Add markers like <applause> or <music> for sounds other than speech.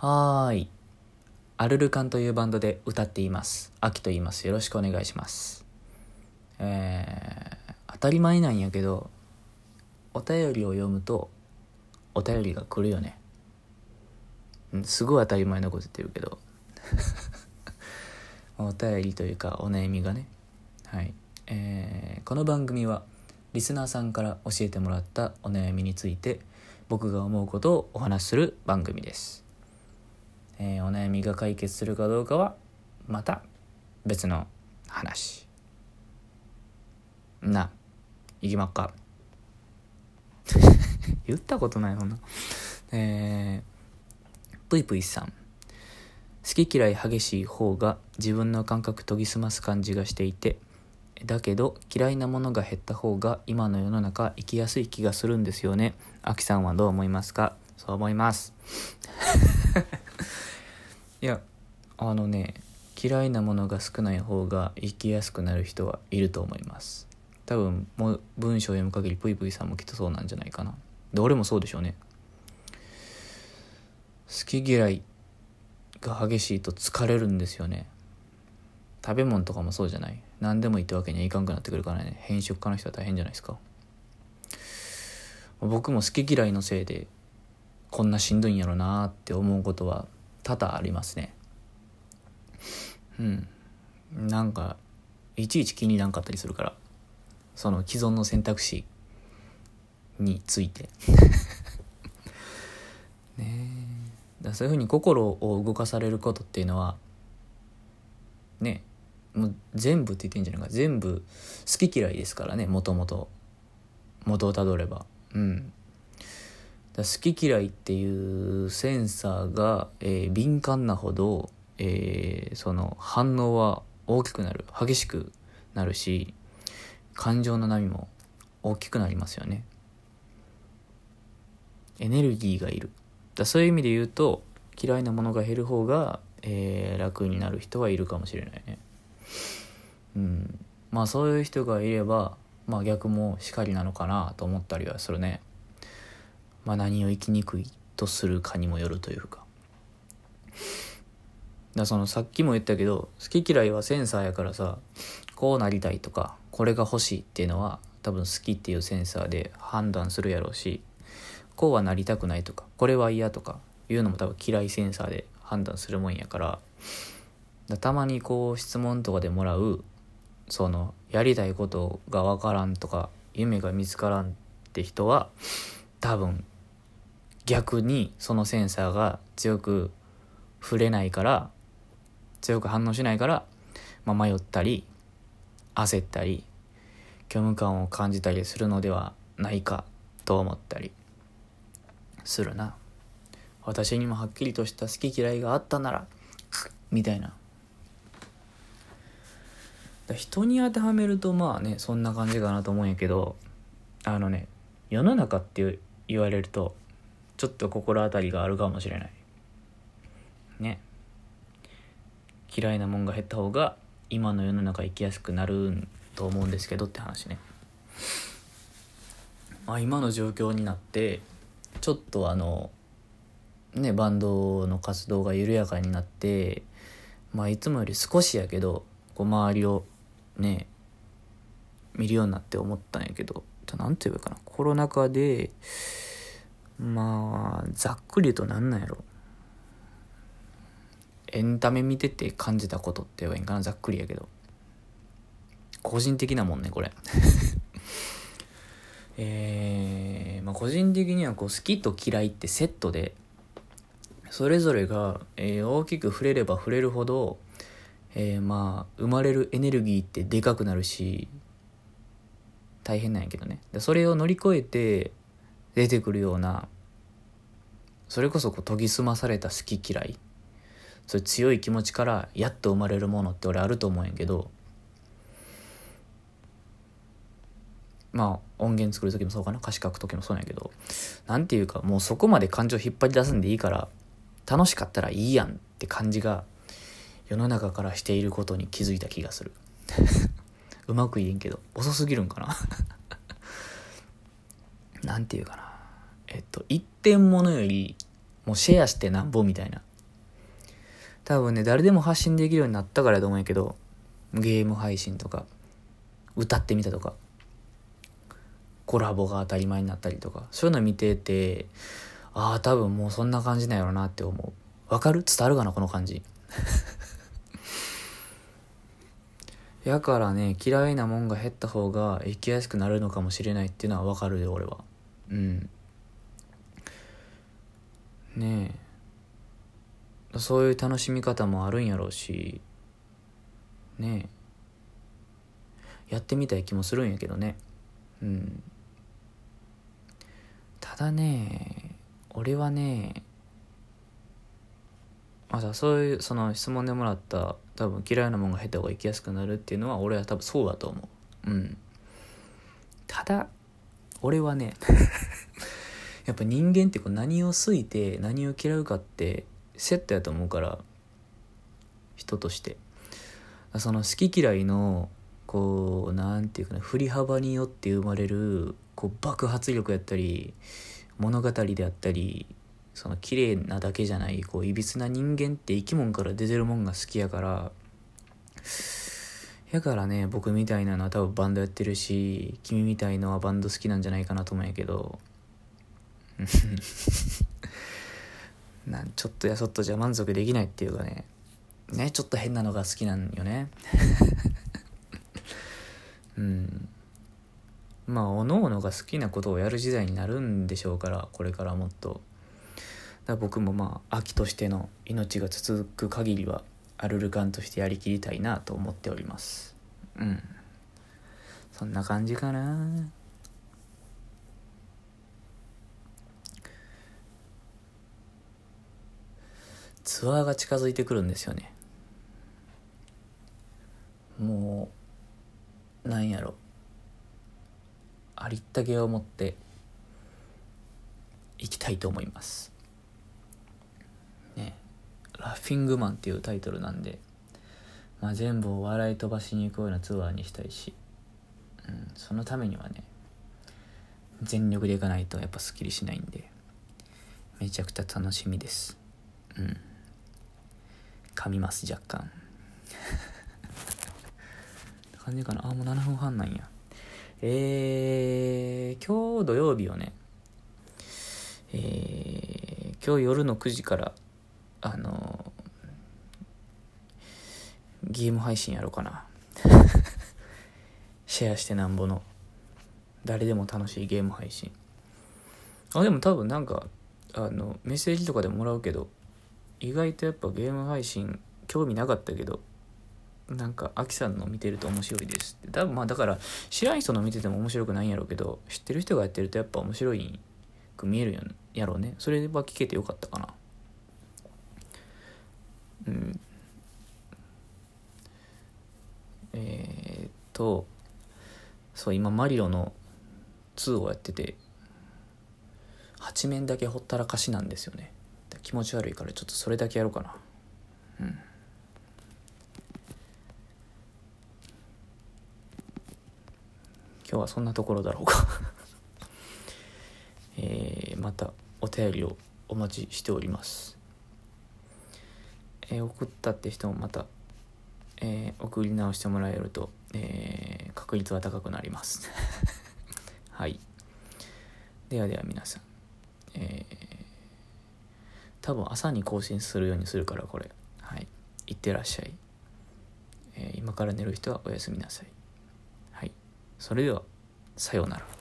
はーい。アルルカンというバンドで歌っています。アキと言います。よろしくお願いします。えー、当たり前なんやけど、お便りを読むと、お便りが来るよね。うんすごい当たり前なこと言ってるけど。<laughs> お便りというか、お悩みがね。はい。えー、この番組は、リスナーさんから教えてもらったお悩みについて、僕が思うことをお話しする番組です。えーお悩みが解決するかどうかはまた別の話。な行きまっか。<laughs> 言ったことないそんな。えー、ぷいぷいさん。好き嫌い激しい方が自分の感覚研ぎ澄ます感じがしていてだけど嫌いなものが減った方が今の世の中生きやすい気がするんですよね。あきさんはどう思いますか？そう思います。いやあのね嫌いなものが少ない方が生きやすくなる人はいると思います。多分もう文章を読む限りぷいぷいさんもきっとそうなんじゃないかな。で俺もそうでしょうね。好き嫌いが激しいと疲れるんですよね。食べ物とかもそうじゃない。何でもいいってわけにはいかんくなってくるからね。偏食家の人は大変じゃないですか。僕も好き嫌いのせいでこんなしんどいんやろなーって思うことは多々ありますね。うん。なんかいちいち気になんかったりするからその既存の選択肢について。<laughs> ねえ。だそういうふうに心を動かされることっていうのはねもう全部って言っていいんじゃないか。全部好き嫌いですからねもともと元をたどれば。うん。好き嫌いっていうセンサーが、えー敏感なほど、えーその反応は大きくなる。激しくなるし感情の波も大きくなりますよね。エネルギーがいる。だそういう意味で言うと嫌いなものが減る方が、えー楽になる人はいるかもしれないね。うん。まあそういう人がいればまあ逆もしかりなのかなと思ったりはするね。まあ何を生きにくいとするかにもよるというか。だそのさっきも言ったけど好き嫌いはセンサーやからさこうなりたいとかこれが欲しいっていうのは多分好きっていうセンサーで判断するやろうしこうはなりたくないとかこれは嫌とかいうのも多分嫌いセンサーで判断するもんやからたまにこう質問とかでもらうそのやりたいことがわからんとか夢が見つからんって人は多分逆にそのセンサーが強く触れないから強く反応しないから、まあ、迷ったり焦ったり虚無感を感じたりするのではないかと思ったりするな。私にもはっきりとした好き嫌いがあったならみたいな。人に当てはめるとまあねそんな感じかなと思うんやけどあのね世の中って言われるとちょっと心当たりがあるかもしれない。ね。嫌いなもんが減った方が今の世の中生きやすくなると思うんですけどって話ね。まあ今の状況になってちょっとあのねバンドの活動が緩やかになってまあいつもより少しやけどこう周りをね見るようになって思ったんやけどじゃあなんて言うかな。コロナ禍でまあざっくり言うとなんなんやろ。エンタメ見てて感じたことって言えばいいんかなざっくりやけど。個人的なもんねこれ。<laughs> えーまあ、個人的にはこう好きと嫌いってセットでそれぞれが、えー大きく触れれば触れるほど、えーまあ生まれるエネルギーってでかくなるし大変なんやけどね。それを乗り越えて出てくるようなそれこそこう研ぎ澄まされた好き嫌い。そういう強い気持ちからやっと生まれるものって俺あると思うんやけどまあ音源作る時もそうかな。歌詞書く時もそうなんやけどなんていうかもうそこまで感情引っ張り出すんでいいから楽しかったらいいやんって感じが世の中からしていることに気づいた気がする。<laughs> うまく言えんけど遅すぎるんかな。<laughs> なんていうかな。えっと一点物よりもうシェアしてなんぼみたいな。多分ね誰でも発信できるようになったからやと思うんやけどゲーム配信とか歌ってみたとかコラボが当たり前になったりとかそういうの見ててああ多分もうそんな感じなんやろなって思う。わかる？伝わるかな？この感じ。<laughs> やからね嫌いなもんが減った方が生きやすくなるのかもしれないっていうのはわかるよ俺は。うん。ねそういう楽しみ方もあるんやろうし。ねやってみたい気もするんやけどね。うん。ただね俺はねまだそういうその質問でもらった多分嫌いなもんが減った方が生きやすくなるっていうのは俺は多分そうだと思う。うん。ただ俺はねやっぱ人間ってこう何を好いて何を嫌うかってセットやと思うから人として。その好き嫌いのこうなんていうかな振り幅によって生まれるこう爆発力やったり物語であったりその綺麗なだけじゃないこういびつな人間って生き物から出てるもんが好きやからやからね僕みたいなのは多分バンドやってるし君みたいのはバンド好きなんじゃないかなと思うんやけど <laughs> なんちょっとやそっとじゃ満足できないっていうかね。ねちょっと変なのが好きなんよね。<laughs> うん。まあおのおのが好きなことをやる時代になるんでしょうからこれからもっと。だ僕もまあ秋としての命が続く限りはアルルカンとしてやりきりたいなと思っております。うん。そんな感じかな。ツアーが近づいてくるんですよね。もうなんやろ。ありったけを持っていきたいと思います。ね。ラフィングマンっていうタイトルなんで、まあ、全部を笑い飛ばしに行くようなツアーにしたいし、うん、そのためにはね全力でいかないとやっぱすっきりしないんでめちゃくちゃ楽しみです。うん。噛みます若干。感じかな。あもう7分半なんや。えー、今日土曜日はね。えー、今日夜の9時からあのゲーム配信やろうかな。<laughs> シェアしてなんぼの。誰でも楽しいゲーム配信。あでも多分なんかあのメッセージとかでもらうけど意外とやっぱゲーム配信興味なかったけどなんかアキさんの見てると面白いですって。多分まあだから知らん人の見てても面白くないんやろうけど知ってる人がやってるとやっぱ面白いく見えるんやろうね。それは聞けてよかったかな。うん。えー、っとそう今マリロの2をやってて8面だけほったらかしなんですよね。気持ち悪いからちょっとそれだけやろうかな。うん。今日はそんなところだろうか。<laughs> えー、またお便りをお待ちしております。えー、送ったって人もまた、えー、送り直してもらえると、えー、確率は高くなります。<laughs> はい。ではでは皆さんえー、多分朝に更新するようにするからこれ。はい。いってらっしゃい、えー、今から寝る人はおやすみなさい。はい。それではさようなら。